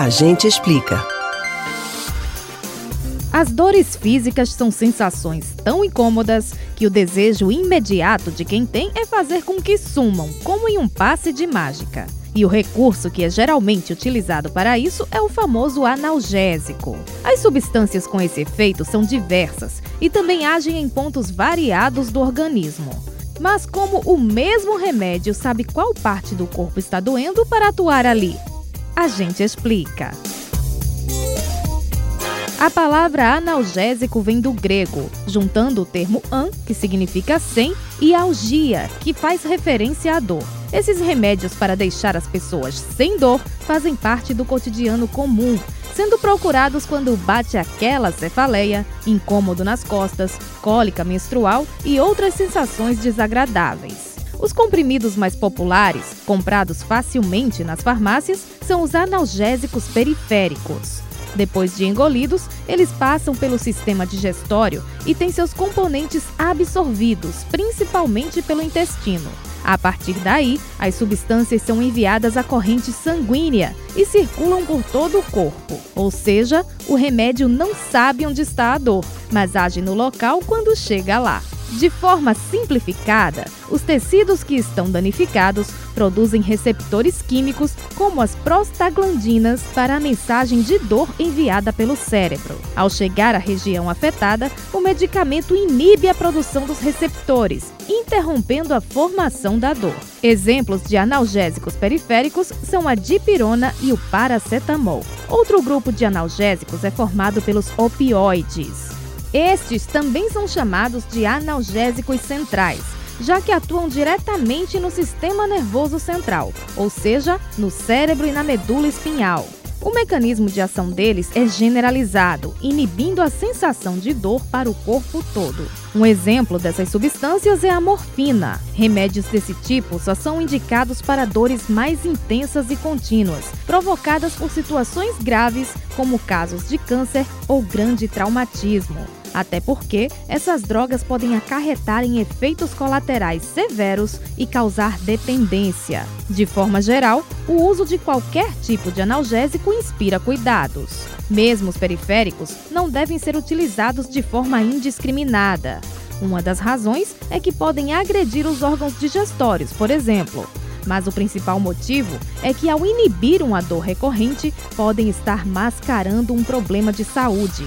A gente explica. As dores físicas são sensações tão incômodas que o desejo imediato de quem tem é fazer com que sumam, como em um passe de mágica. E o recurso que é geralmente utilizado para isso é o famoso analgésico. As substâncias com esse efeito são diversas e também agem em pontos variados do organismo. Mas como o mesmo remédio sabe qual parte do corpo está doendo para atuar ali? A gente explica. A palavra analgésico vem do grego, juntando o termo an, que significa sem, e algia, que faz referência à dor. Esses remédios para deixar as pessoas sem dor fazem parte do cotidiano comum, sendo procurados quando bate aquela cefaleia, incômodo nas costas, cólica menstrual e outras sensações desagradáveis. Os comprimidos mais populares, comprados facilmente nas farmácias, são os analgésicos periféricos. Depois de engolidos, eles passam pelo sistema digestório e têm seus componentes absorvidos, principalmente pelo intestino. A partir daí, as substâncias são enviadas à corrente sanguínea e circulam por todo o corpo. Ou seja, o remédio não sabe onde está a dor, mas age no local quando chega lá. De forma simplificada, os tecidos que estão danificados produzem receptores químicos, como as prostaglandinas, para a mensagem de dor enviada pelo cérebro. Ao chegar à região afetada, o medicamento inibe a produção dos receptores, interrompendo a formação da dor. Exemplos de analgésicos periféricos são a dipirona e o paracetamol. Outro grupo de analgésicos é formado pelos opioides. Estes também são chamados de analgésicos centrais, já que atuam diretamente no sistema nervoso central, ou seja, no cérebro e na medula espinhal. O mecanismo de ação deles é generalizado, inibindo a sensação de dor para o corpo todo. Um exemplo dessas substâncias é a morfina. Remédios desse tipo só são indicados para dores mais intensas e contínuas, provocadas por situações graves, como casos de câncer ou grande traumatismo. Até porque essas drogas podem acarretar em efeitos colaterais severos e causar dependência. De forma geral, o uso de qualquer tipo de analgésico inspira cuidados. Mesmo os periféricos não devem ser utilizados de forma indiscriminada. Uma das razões é que podem agredir os órgãos digestórios, por exemplo. Mas o principal motivo é que, ao inibir uma dor recorrente, podem estar mascarando um problema de saúde,